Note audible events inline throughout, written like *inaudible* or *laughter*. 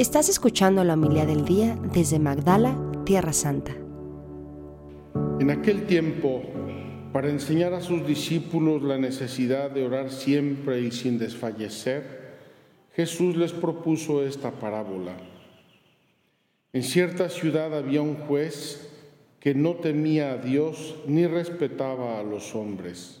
Estás escuchando la humildad del día desde Magdala, Tierra Santa. En aquel tiempo, para enseñar a sus discípulos la necesidad de orar siempre y sin desfallecer, Jesús les propuso esta parábola. En cierta ciudad había un juez que no temía a Dios ni respetaba a los hombres.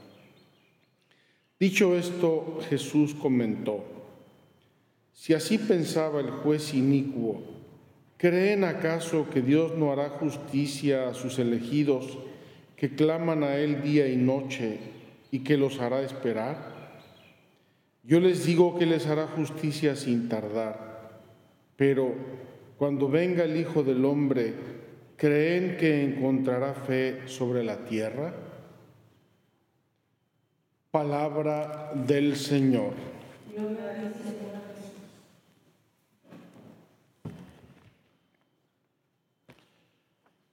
Dicho esto, Jesús comentó, si así pensaba el juez inicuo, ¿creen acaso que Dios no hará justicia a sus elegidos que claman a Él día y noche y que los hará esperar? Yo les digo que les hará justicia sin tardar, pero cuando venga el Hijo del Hombre, ¿creen que encontrará fe sobre la tierra? Palabra del Señor.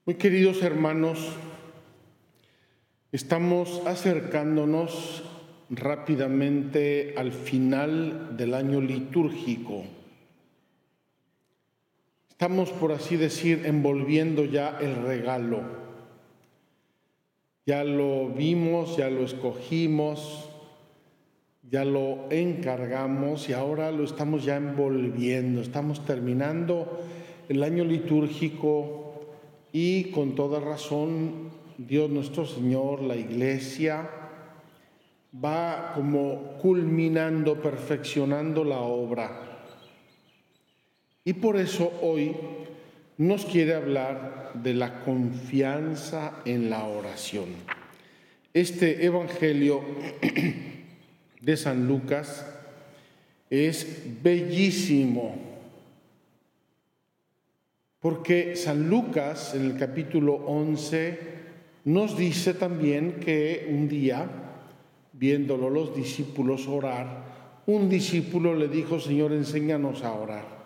Muy queridos hermanos, estamos acercándonos rápidamente al final del año litúrgico. Estamos, por así decir, envolviendo ya el regalo ya lo vimos, ya lo escogimos, ya lo encargamos y ahora lo estamos ya envolviendo. Estamos terminando el año litúrgico y con toda razón Dios nuestro Señor, la iglesia, va como culminando, perfeccionando la obra. Y por eso hoy nos quiere hablar de la confianza en la oración. Este Evangelio *clears throat* de San Lucas es bellísimo, porque San Lucas en el capítulo 11 nos dice también que un día, viéndolo los discípulos orar, un discípulo le dijo, Señor, enséñanos a orar.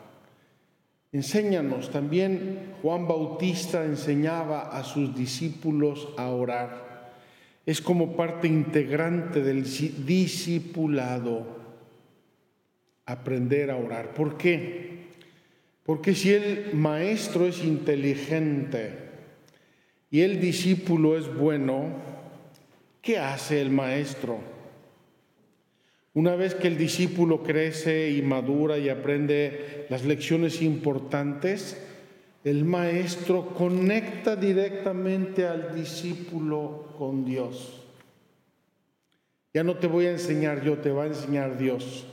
Enséñanos, también Juan Bautista enseñaba a sus discípulos a orar. Es como parte integrante del discipulado aprender a orar. ¿Por qué? Porque si el maestro es inteligente y el discípulo es bueno, ¿qué hace el maestro? Una vez que el discípulo crece y madura y aprende las lecciones importantes, el maestro conecta directamente al discípulo con Dios. Ya no te voy a enseñar yo, te va a enseñar Dios.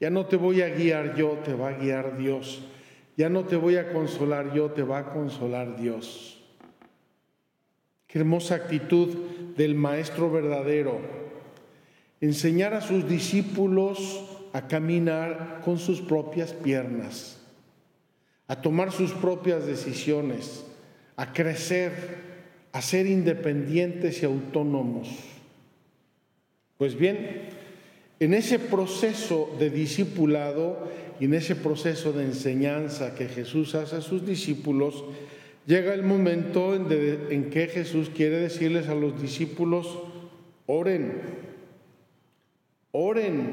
Ya no te voy a guiar yo, te va a guiar Dios. Ya no te voy a consolar yo, te va a consolar Dios. Qué hermosa actitud del maestro verdadero enseñar a sus discípulos a caminar con sus propias piernas, a tomar sus propias decisiones, a crecer, a ser independientes y autónomos. Pues bien, en ese proceso de discipulado y en ese proceso de enseñanza que Jesús hace a sus discípulos, llega el momento en, en que Jesús quiere decirles a los discípulos, oren, Oren,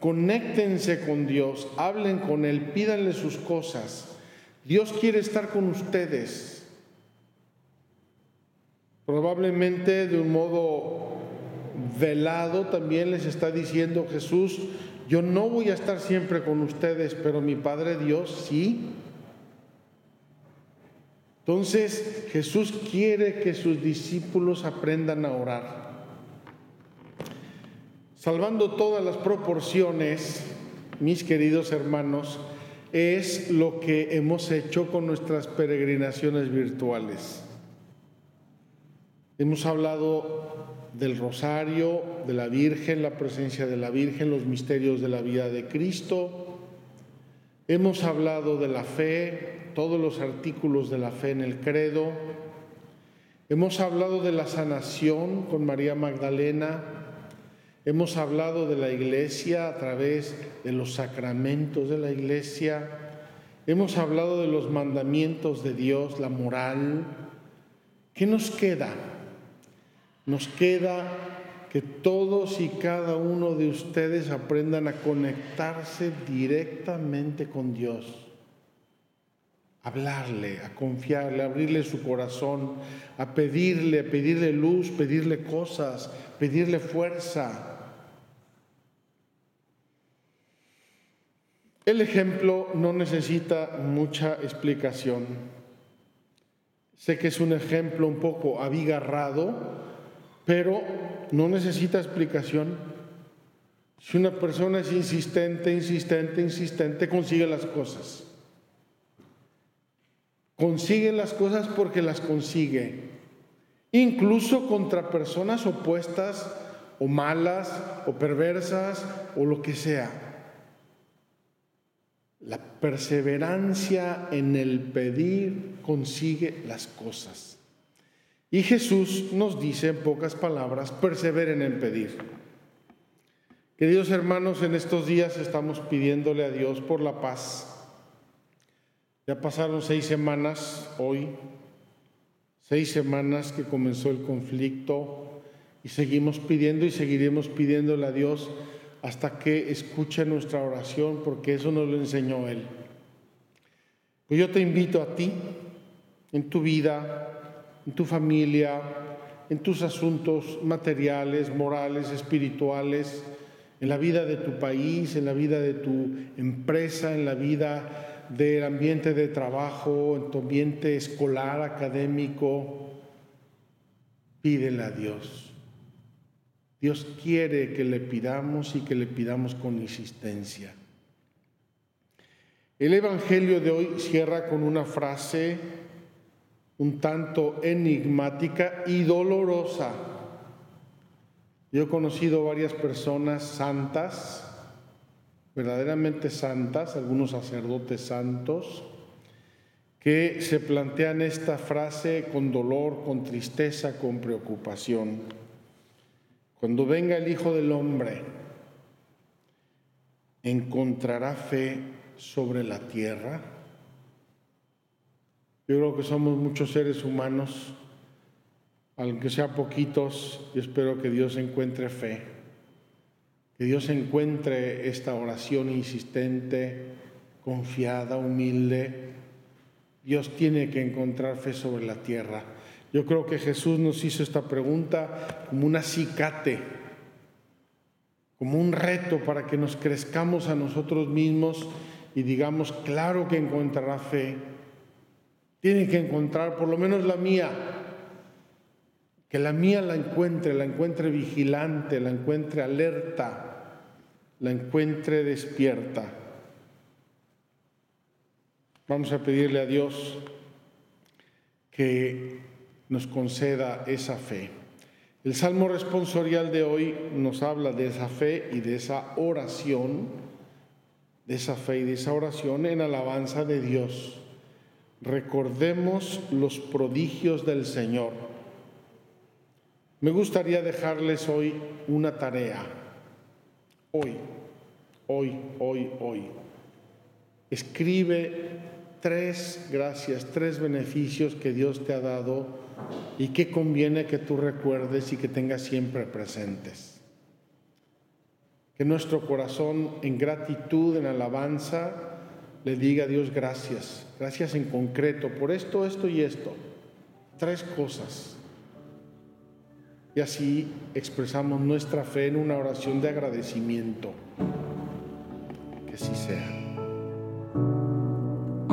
conéctense con Dios, hablen con Él, pídanle sus cosas. Dios quiere estar con ustedes. Probablemente de un modo velado también les está diciendo Jesús, yo no voy a estar siempre con ustedes, pero mi Padre Dios sí. Entonces Jesús quiere que sus discípulos aprendan a orar. Salvando todas las proporciones, mis queridos hermanos, es lo que hemos hecho con nuestras peregrinaciones virtuales. Hemos hablado del rosario, de la Virgen, la presencia de la Virgen, los misterios de la vida de Cristo. Hemos hablado de la fe, todos los artículos de la fe en el credo. Hemos hablado de la sanación con María Magdalena. Hemos hablado de la iglesia a través de los sacramentos de la iglesia. Hemos hablado de los mandamientos de Dios, la moral. ¿Qué nos queda? Nos queda que todos y cada uno de ustedes aprendan a conectarse directamente con Dios, hablarle, a confiarle, a abrirle su corazón, a pedirle, a pedirle luz, pedirle cosas, pedirle fuerza. El ejemplo no necesita mucha explicación. Sé que es un ejemplo un poco abigarrado, pero no necesita explicación. Si una persona es insistente, insistente, insistente, consigue las cosas. Consigue las cosas porque las consigue. Incluso contra personas opuestas o malas o perversas o lo que sea. La perseverancia en el pedir consigue las cosas. Y Jesús nos dice en pocas palabras, perseveren en pedir. Queridos hermanos, en estos días estamos pidiéndole a Dios por la paz. Ya pasaron seis semanas hoy, seis semanas que comenzó el conflicto y seguimos pidiendo y seguiremos pidiéndole a Dios hasta que escuche nuestra oración, porque eso nos lo enseñó Él. Pues yo te invito a ti, en tu vida, en tu familia, en tus asuntos materiales, morales, espirituales, en la vida de tu país, en la vida de tu empresa, en la vida del ambiente de trabajo, en tu ambiente escolar, académico. Pídele a Dios. Dios quiere que le pidamos y que le pidamos con insistencia. El Evangelio de hoy cierra con una frase un tanto enigmática y dolorosa. Yo he conocido varias personas santas, verdaderamente santas, algunos sacerdotes santos, que se plantean esta frase con dolor, con tristeza, con preocupación. Cuando venga el Hijo del Hombre, ¿encontrará fe sobre la tierra? Yo creo que somos muchos seres humanos, aunque sea poquitos, y espero que Dios encuentre fe, que Dios encuentre esta oración insistente, confiada, humilde. Dios tiene que encontrar fe sobre la tierra. Yo creo que Jesús nos hizo esta pregunta como un acicate, como un reto para que nos crezcamos a nosotros mismos y digamos, claro que encontrará fe tiene que encontrar, por lo menos la mía, que la mía la encuentre, la encuentre vigilante, la encuentre alerta, la encuentre despierta. Vamos a pedirle a Dios que nos conceda esa fe. El Salmo responsorial de hoy nos habla de esa fe y de esa oración, de esa fe y de esa oración en alabanza de Dios recordemos los prodigios del Señor. Me gustaría dejarles hoy una tarea. Hoy, hoy, hoy, hoy. Escribe tres gracias, tres beneficios que Dios te ha dado y que conviene que tú recuerdes y que tengas siempre presentes. Que nuestro corazón en gratitud, en alabanza, le diga a Dios gracias, gracias en concreto por esto, esto y esto. Tres cosas. Y así expresamos nuestra fe en una oración de agradecimiento. Que así sea.